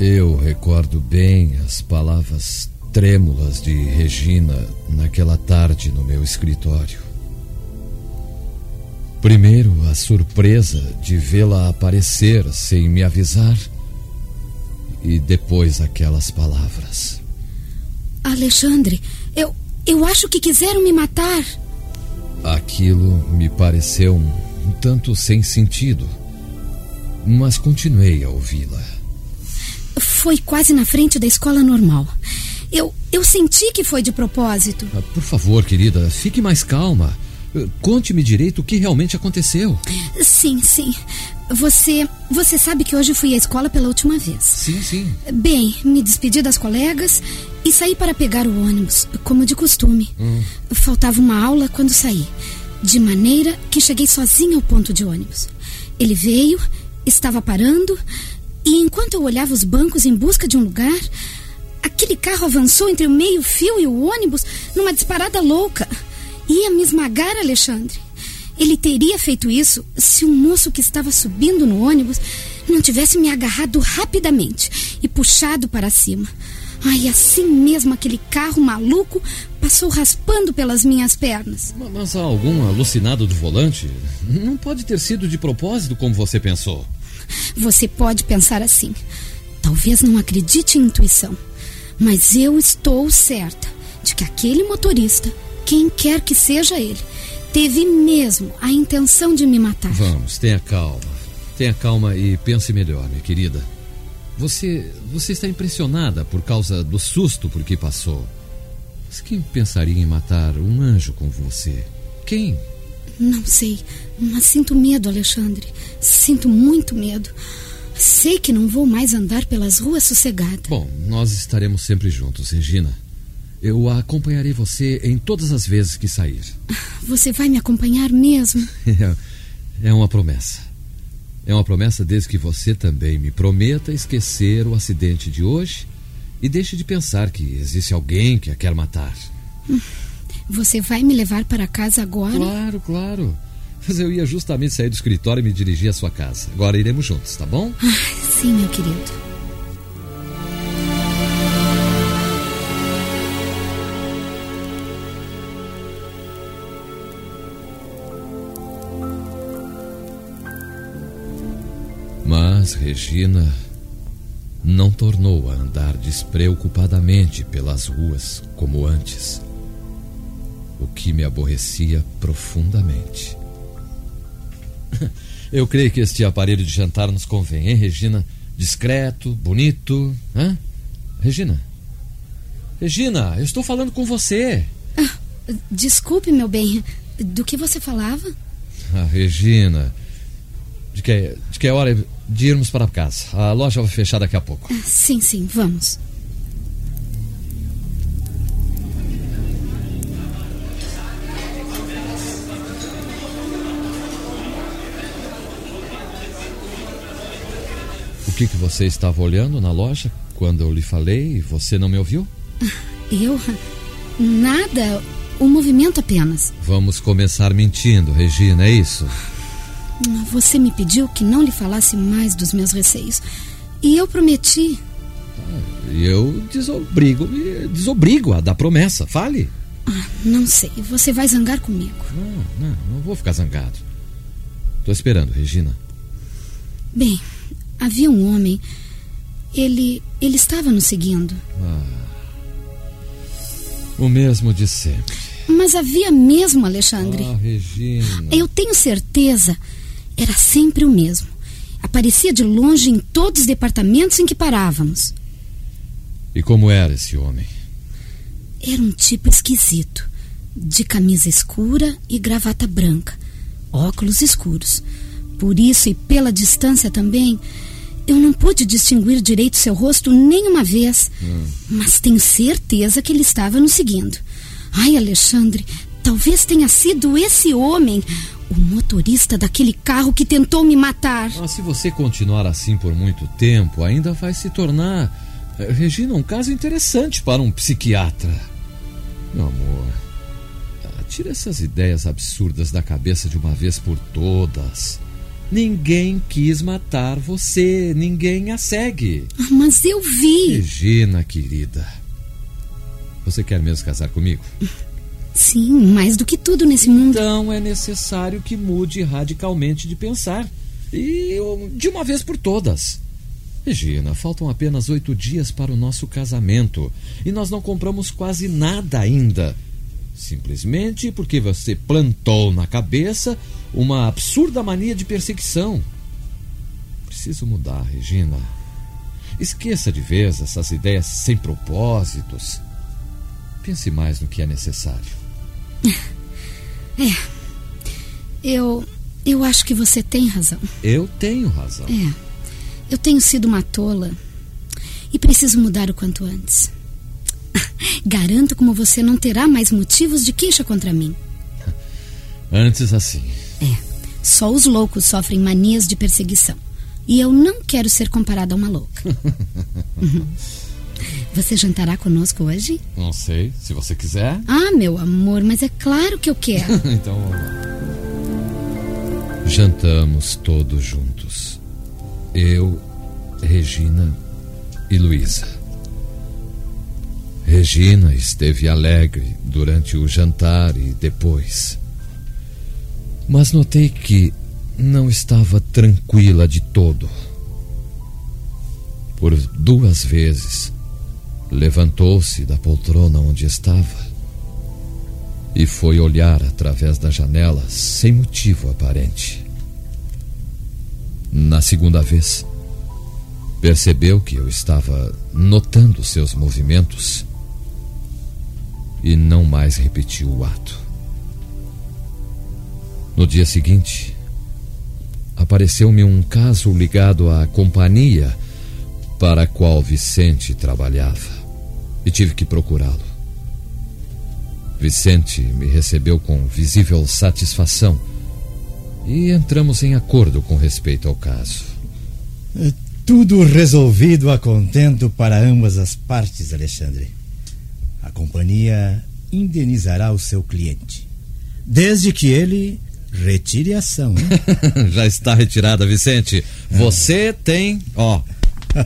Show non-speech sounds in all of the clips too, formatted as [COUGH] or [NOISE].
Eu recordo bem as palavras trêmulas de Regina naquela tarde no meu escritório. Primeiro, a surpresa de vê-la aparecer sem me avisar, e depois aquelas palavras. Alexandre, eu, eu acho que quiseram me matar. Aquilo me pareceu um, um tanto sem sentido, mas continuei a ouvi-la. Foi quase na frente da escola normal. Eu, eu senti que foi de propósito. Ah, Por favor, querida, fique mais calma. Eh, Conte-me direito o que realmente aconteceu. Sim, sim. Você, você sabe que hoje fui à escola pela última vez. Sim, sim. Bem, me despedi das colegas e saí para pegar o ônibus, como de costume. Faltava uma aula quando saí, de maneira que cheguei sozinha ao ponto de ônibus. Ele veio, estava parando, e enquanto eu olhava os bancos em busca de um lugar, aquele carro avançou entre o meio-fio e o ônibus numa disparada louca. Ia me esmagar, Alexandre. Ele teria feito isso se o moço que estava subindo no ônibus não tivesse me agarrado rapidamente e puxado para cima. Ai, assim mesmo aquele carro maluco passou raspando pelas minhas pernas. Ma- Mas há algum alucinado do volante? Não pode ter sido de propósito como você pensou. Você pode pensar assim. Talvez não acredite em intuição, mas eu estou certa de que aquele motorista, quem quer que seja ele, teve mesmo a intenção de me matar. Vamos, tenha calma. Tenha calma e pense melhor, minha querida. Você, você está impressionada por causa do susto por que passou. Mas quem pensaria em matar um anjo como você? Quem? Não sei, mas sinto medo, Alexandre. Sinto muito medo. Sei que não vou mais andar pelas ruas sossegada. Bom, nós estaremos sempre juntos, Regina. Eu acompanharei você em todas as vezes que sair. Você vai me acompanhar mesmo? [LAUGHS] É, é uma promessa. É uma promessa desde que você também me prometa esquecer o acidente de hoje e deixe de pensar que existe alguém que a quer matar. Você vai me levar para casa agora? Claro, claro. Mas eu ia justamente sair do escritório e me dirigir à sua casa. Agora iremos juntos, tá bom? Ai, sim, meu querido. Mas Regina não tornou a andar despreocupadamente pelas ruas como antes, o que me aborrecia profundamente. Eu creio que este aparelho de jantar nos convém, hein, Regina? Discreto, bonito, hã? Regina? Regina, eu estou falando com você. Desculpe, meu bem. Do que você falava? Ah, Regina, de que, de que é hora de irmos para casa? A loja vai fechar daqui a pouco. Ah, Sim, sim, vamos. Que, que você estava olhando na loja quando eu lhe falei e você não me ouviu? [LAUGHS] Eu? Nada. Um movimento apenas. Vamos começar mentindo, Regina, é isso? Você me pediu que não lhe falasse mais dos meus receios. E eu prometi. E eu desobrigo, desobrigo a dar promessa. Fale. Ah, não sei. Você vai zangar comigo. Não, não, não vou ficar zangado. Tô esperando, Regina. Bem, havia um homem. Ele. ele estava nos seguindo. Ah, o mesmo de sempre. Mas havia mesmo, Alexandre. Ah, Regina. Eu tenho certeza. Era sempre o mesmo. Aparecia de longe em todos os departamentos em que parávamos. E como era esse homem? Era um tipo esquisito. De camisa escura e gravata branca. Óculos escuros. Por isso e pela distância também, eu não pude distinguir direito seu rosto nem uma vez. Hum. Mas tenho certeza que ele estava nos seguindo. Ai, Alexandre, talvez tenha sido esse homem, o motorista daquele carro que tentou me matar. Ah, se você continuar assim por muito tempo, ainda vai se tornar, eh, Regina, um caso interessante para um psiquiatra. Meu amor, ah, tira essas ideias absurdas da cabeça de uma vez por todas. Ninguém quis matar você, ninguém a segue. Ah, Mas eu vi. Regina, querida. Você quer mesmo casar comigo? Sim, mais do que tudo nesse mundo. Então é necessário que mude radicalmente de pensar. E eu- de uma vez por todas. Regina, faltam apenas oito dias para o nosso casamento. E nós não compramos quase nada ainda. Simplesmente porque você plantou na cabeça uma absurda mania de perseguição. Preciso mudar, Regina. Esqueça de vez essas ideias sem propósitos. Pense mais no que é necessário. [LAUGHS] Eu. Eu acho que você tem razão. Eu tenho razão. É. Eu tenho sido uma tola. E preciso mudar o quanto antes. Garanto como você não terá mais motivos de queixa contra mim. Antes assim. É. Só os loucos sofrem manias de perseguição. E eu não quero ser comparada a uma louca. [LAUGHS] Uhum. Você jantará conosco hoje? Não sei, se você quiser. Ah, meu amor, mas é claro que eu quero. [LAUGHS] então. vamos lá. Jantamos todos juntos. Eu, Regina e Luísa. Regina esteve alegre durante o jantar e depois. Mas notei que não estava tranquila de todo. Por duas vezes, levantou-se da poltrona onde estava e foi olhar através da janela sem motivo aparente. Na segunda vez, percebeu que eu estava notando seus movimentos e não mais repetiu o ato. No dia seguinte, apareceu-me um caso ligado à companhia para a qual Vicente trabalhava e tive que procurá-lo. Vicente me recebeu com visível satisfação e entramos em acordo com respeito ao caso. Tudo resolvido a contento para ambas as partes, Alexandre. A companhia indenizará o seu cliente, desde que ele retire a ação. [LAUGHS] Já está retirada, Vicente. Você tem, ó,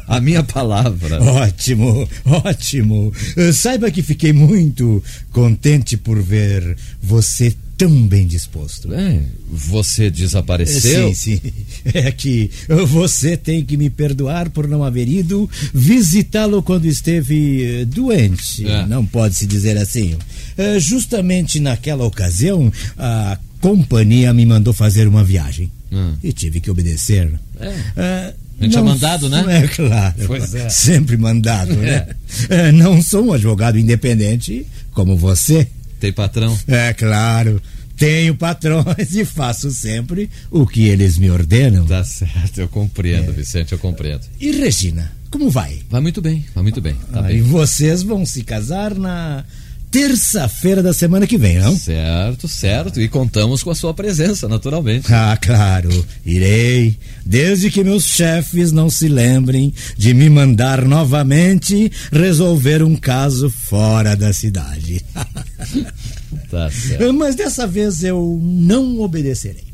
a minha palavra. [LAUGHS] ótimo, ótimo. Eh, Saiba que fiquei muito contente por ver você tão bem disposto. É, você desapareceu? Sim, sim. É que você tem que me perdoar por não haver ido visitá-lo quando esteve eh, doente. É. Não pode se dizer assim. Eh, Justamente naquela ocasião, a companhia me mandou fazer uma viagem. Hum. E tive que obedecer. É. Eh, A gente é mandado, né? É claro. Pois é. Sempre mandado, né? [LAUGHS] Eh, Não sou um advogado independente como você. Tem patrão? É claro. Tenho patrões e faço sempre o que eles me ordenam. Tá certo, eu compreendo, Vicente, eu compreendo. E Regina, como vai? Vai muito bem, vai muito bem. Tá Ah, e bem. vocês vão se casar na terça-feira da semana que vem, não? Certo, certo. E contamos com a sua presença, naturalmente. Ah, claro, irei. Desde que meus chefes não se lembrem de me mandar novamente resolver um caso fora da cidade. [LAUGHS] Tá. [LAUGHS] Mas dessa vez eu não obedecerei.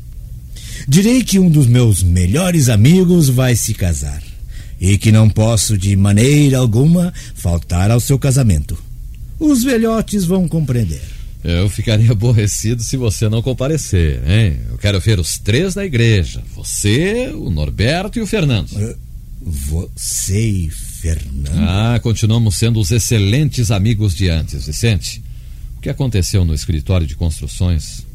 Direi que um dos meus melhores amigos vai se casar e que não posso de maneira alguma faltar ao seu casamento. Os velhotes vão compreender. Eu ficaria aborrecido se você não comparecer, hein? Eu quero ver os três na igreja. Você, o Norberto e o Fernando. Você e Fernando. Ah, continuamos sendo os excelentes amigos de antes, Vicente. O que aconteceu no escritório de construções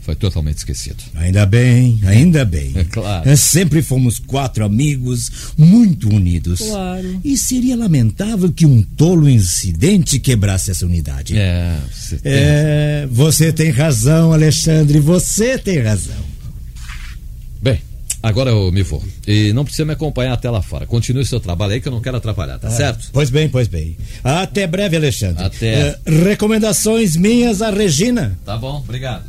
foi totalmente esquecido. Ainda bem, ainda bem. É claro. É, sempre fomos quatro amigos muito unidos. Claro. E seria lamentável que um tolo incidente quebrasse essa unidade. É, você tem É, você tem razão, Alexandre, você tem razão. Bem, agora eu me vou. E não precisa me acompanhar até lá fora. Continue seu trabalho aí que eu não quero atrapalhar, tá certo? Pois bem, pois bem. Até breve, Alexandre. Até. É, recomendações minhas a Regina. Tá bom, obrigado.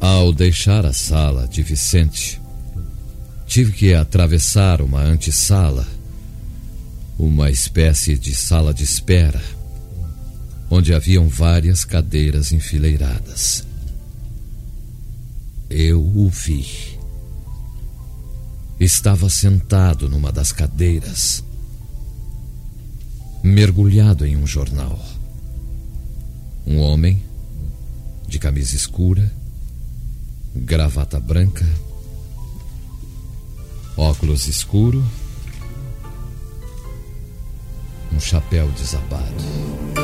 Ao deixar a sala de Vicente, tive que atravessar uma antessala, uma espécie de sala de espera, onde haviam várias cadeiras enfileiradas. Eu o vi. Estava sentado numa das cadeiras, mergulhado em um jornal. Um homem, de camisa escura, gravata branca, óculos escuro, um chapéu desabado.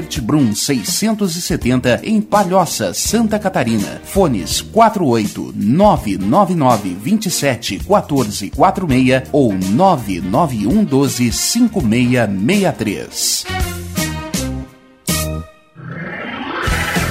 Gueder Brum 670 em Palhoça, Santa Catarina. Fones 48 999 27 14 46 ou 991 12 5663.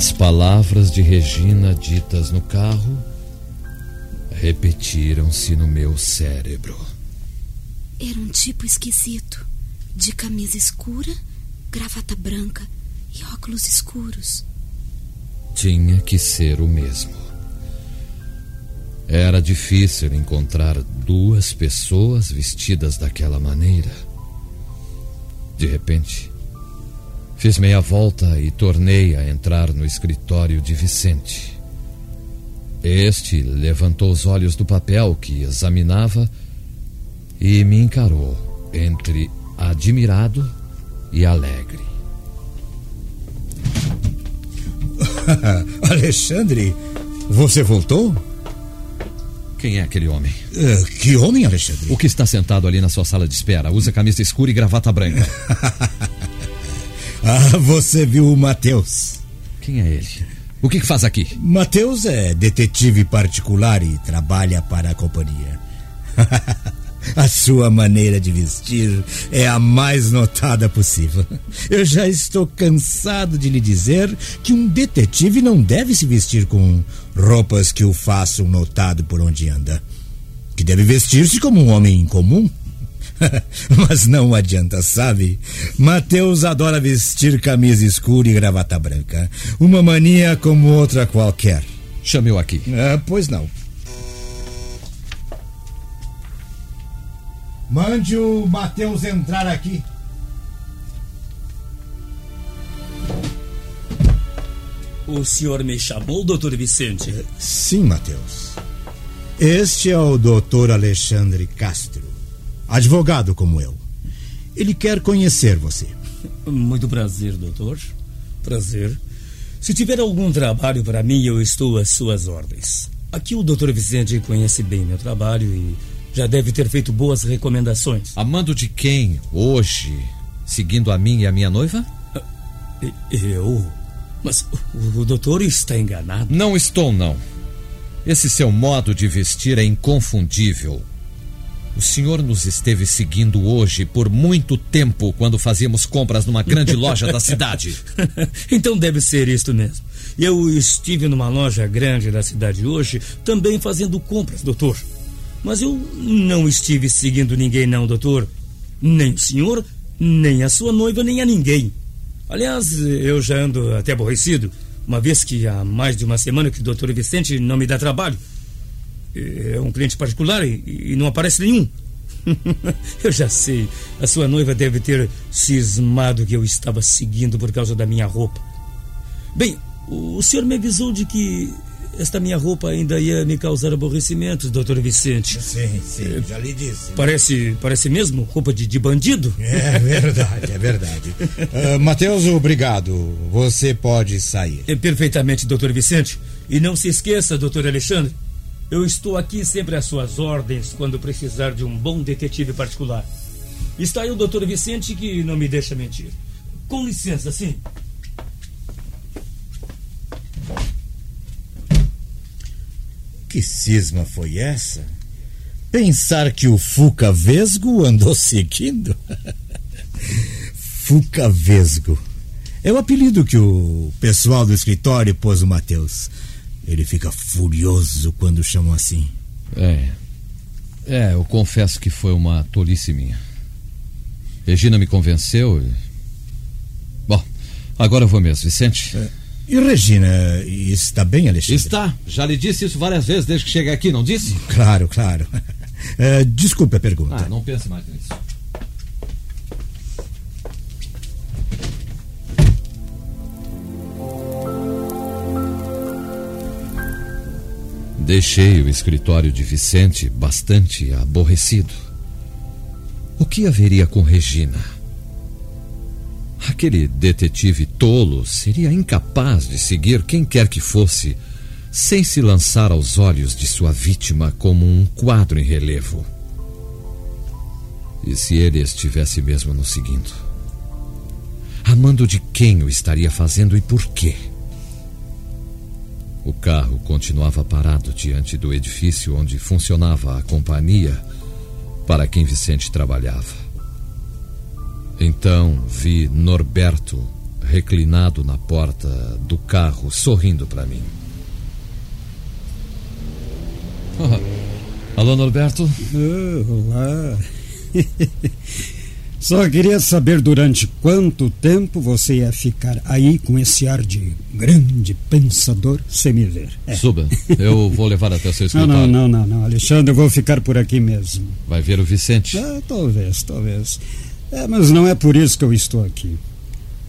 As palavras de Regina ditas no carro repetiram-se no meu cérebro. Era um tipo esquisito. De camisa escura, gravata branca e óculos escuros. Tinha que ser o mesmo. Era difícil encontrar duas pessoas vestidas daquela maneira. De repente, fiz meia volta e tornei a entrar no escritório de Vicente. Este levantou os olhos do papel que examinava e me encarou entre admirado e alegre. [LAUGHS] Alexandre, você voltou? Quem é aquele homem? Uh, que homem, Alexandre? O que está sentado ali na sua sala de espera? Usa camisa escura e gravata branca. [LAUGHS] ah, [LAUGHS] você viu o Matheus. Quem é ele? O que, que faz aqui? Matheus é detetive particular e trabalha para a companhia. [LAUGHS] A sua maneira de vestir é a mais notada possível. [LAUGHS] Eu já estou cansado de lhe dizer que um detetive não deve se vestir com roupas que o façam notado por onde anda. Que deve vestir-se como um homem comum. [LAUGHS] Mas não adianta, sabe? Mateus adora vestir camisa escura e gravata branca. Uma mania como outra qualquer. Chame-o aqui. Ah, pois não. Mande o Mateus entrar aqui. O senhor me chamou, doutor Vicente? Sim, Mateus. Este é o doutor Alexandre Castro, advogado como eu. Ele quer conhecer você. Muito prazer, doutor. Prazer. Se tiver algum trabalho para mim, eu estou às suas ordens. Aqui o doutor Vicente conhece bem meu trabalho e já deve ter feito boas recomendações. Amando de quem hoje? Seguindo a mim e a minha noiva? Eu? Mas o, o doutor está enganado. Não estou, não. Esse seu modo de vestir é inconfundível. O senhor nos esteve seguindo hoje por muito tempo quando fazíamos compras numa grande loja da cidade. [LAUGHS] então deve ser isto mesmo. Eu estive numa loja grande da cidade hoje, também fazendo compras, doutor. Mas eu não estive seguindo ninguém, não, doutor. Nem o senhor, nem a sua noiva, nem a ninguém. Aliás, eu já ando até aborrecido, uma vez que há mais de uma semana que o doutor Vicente não me dá trabalho. É um cliente particular e, e não aparece nenhum. [LAUGHS] eu já sei, a sua noiva deve ter cismado que eu estava seguindo por causa da minha roupa. Bem, o senhor me avisou de que esta minha roupa ainda ia me causar aborrecimento, doutor Vicente. Sim, sim, já lhe disse. Parece, parece mesmo roupa de, de bandido? [LAUGHS] É verdade, é verdade. uh, Matheus, obrigado. Você pode sair. É, perfeitamente, doutor Vicente. E não se esqueça, doutor Alexandre, eu estou aqui sempre às suas ordens quando precisar de um bom detetive particular. Está aí o doutor Vicente que não me deixa mentir. Com licença, sim. Que cisma foi essa? Pensar que o Fuca Vesgo andou seguindo? [LAUGHS] Fuca Vesgo. É o apelido que o pessoal do escritório pôs o Matheus. Ele fica furioso quando chamam assim. É. É, eu confesso que foi uma tolice minha. Regina me convenceu. E... Bom, agora eu vou mesmo, Vicente. É. E Regina, está bem, Alexandre? Está. Já lhe disse isso várias vezes desde que cheguei aqui, não disse? Claro, claro. [LAUGHS] É, desculpe a pergunta. Ah, não pense mais nisso. Deixei o escritório de Vicente bastante aborrecido. O que haveria com Regina? Aquele detetive tolo seria incapaz de seguir quem quer que fosse, sem se lançar aos olhos de sua vítima como um quadro em relevo. E se ele estivesse mesmo nos seguindo? Amando de quem o estaria fazendo e por quê? O carro continuava parado diante do edifício onde funcionava a companhia para quem Vicente trabalhava. Então vi Norberto reclinado na porta do carro, sorrindo para mim. Oh, [LAUGHS] alô, Norberto? Oh, [LAUGHS] olá. [LAUGHS] Só queria saber durante quanto tempo você ia ficar aí com esse ar de grande pensador sem me ver. É. Suba, eu vou levar até seu [LAUGHS] escritório. Não, não, não, não, Alexandre, eu vou ficar por aqui mesmo. Vai ver o Vicente? Ah, talvez, talvez. É, mas não é por isso que eu estou aqui.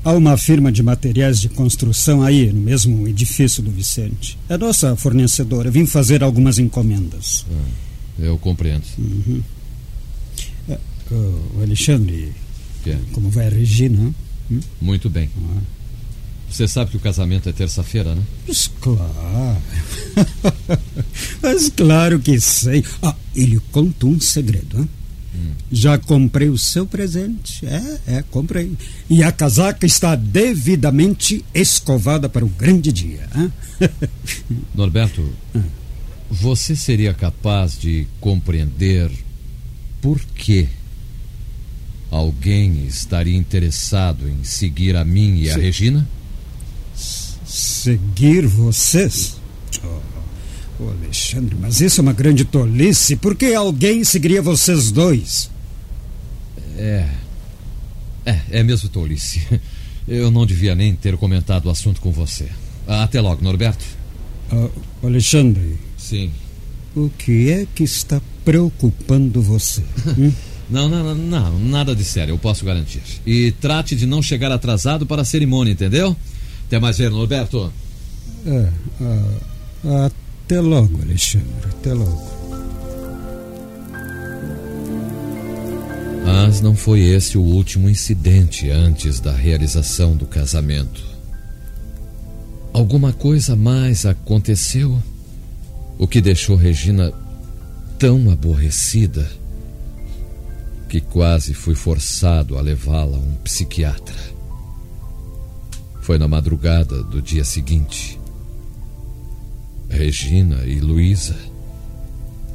Há uma firma de materiais de construção aí, no mesmo edifício do Vicente. É nossa fornecedora. Vim fazer algumas encomendas. Ah, eu compreendo. Uhum. O Alexandre, que? como vai a Regina? Hum? Muito bem. Ah. Você sabe que o casamento é terça-feira, né? Mas claro. [LAUGHS] Mas claro que sei. Ah, ele contou um segredo, hein? Hum. Já comprei o seu presente. É, é, comprei. E a casaca está devidamente escovada para o grande dia. [LAUGHS] Norberto, ah. você seria capaz de compreender por que Alguém estaria interessado em seguir a mim e a Se... Regina? Seguir vocês? Oh, Alexandre, mas isso é uma grande tolice. Por que alguém seguiria vocês dois? É. É, é mesmo tolice. Eu não devia nem ter comentado o assunto com você. Até logo, Norberto. Uh, Alexandre. Sim. O que é que está preocupando você? Hum? [LAUGHS] Não, não, não, nada de sério, eu posso garantir. E trate de não chegar atrasado para a cerimônia, entendeu? Até mais ver, Norberto. É, até logo, Alexandre, até logo. Mas não foi esse o último incidente antes da realização do casamento. Alguma coisa mais aconteceu? O que deixou Regina tão aborrecida que quase fui forçado a levá-la a um psiquiatra. Foi na madrugada do dia seguinte. Regina e Luísa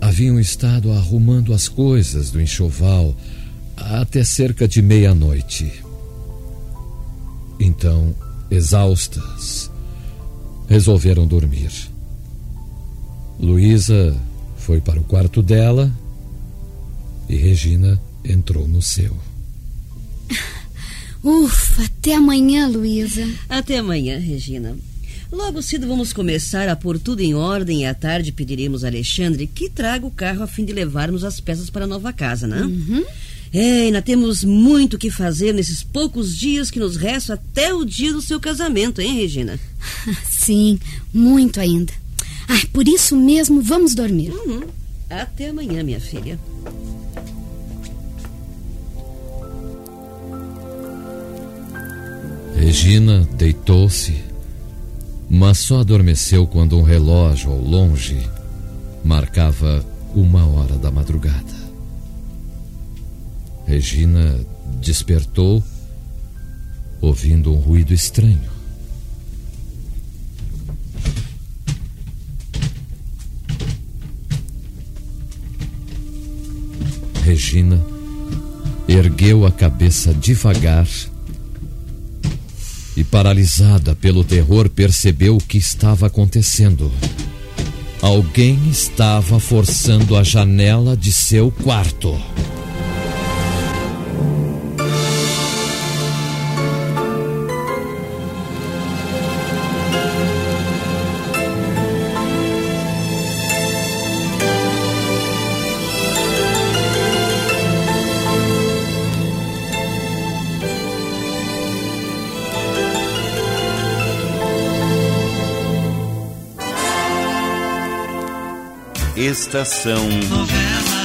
haviam estado arrumando as coisas do enxoval até cerca de meia-noite. Então, exaustas, resolveram dormir. Luísa foi para o quarto dela e Regina entrou no seu. [LAUGHS] Ufa, até amanhã, Luísa. Até amanhã, Regina. Logo cedo vamos começar a pôr tudo em ordem e à tarde pediremos a Alexandre que traga o carro a fim de levarmos as peças para a nova casa, né? Uhum. É, ainda temos muito o que fazer nesses poucos dias que nos restam até o dia do seu casamento, hein, Regina? [LAUGHS] Sim, muito ainda. Ah, por isso mesmo vamos dormir. Uhum. Até amanhã, minha filha. Regina deitou-se, mas só adormeceu quando um relógio ao longe marcava uma hora da madrugada. Regina despertou, ouvindo um ruído estranho. Regina ergueu a cabeça devagar e, paralisada pelo terror, percebeu o que estava acontecendo. Alguém estava forçando a janela de seu quarto. Novela.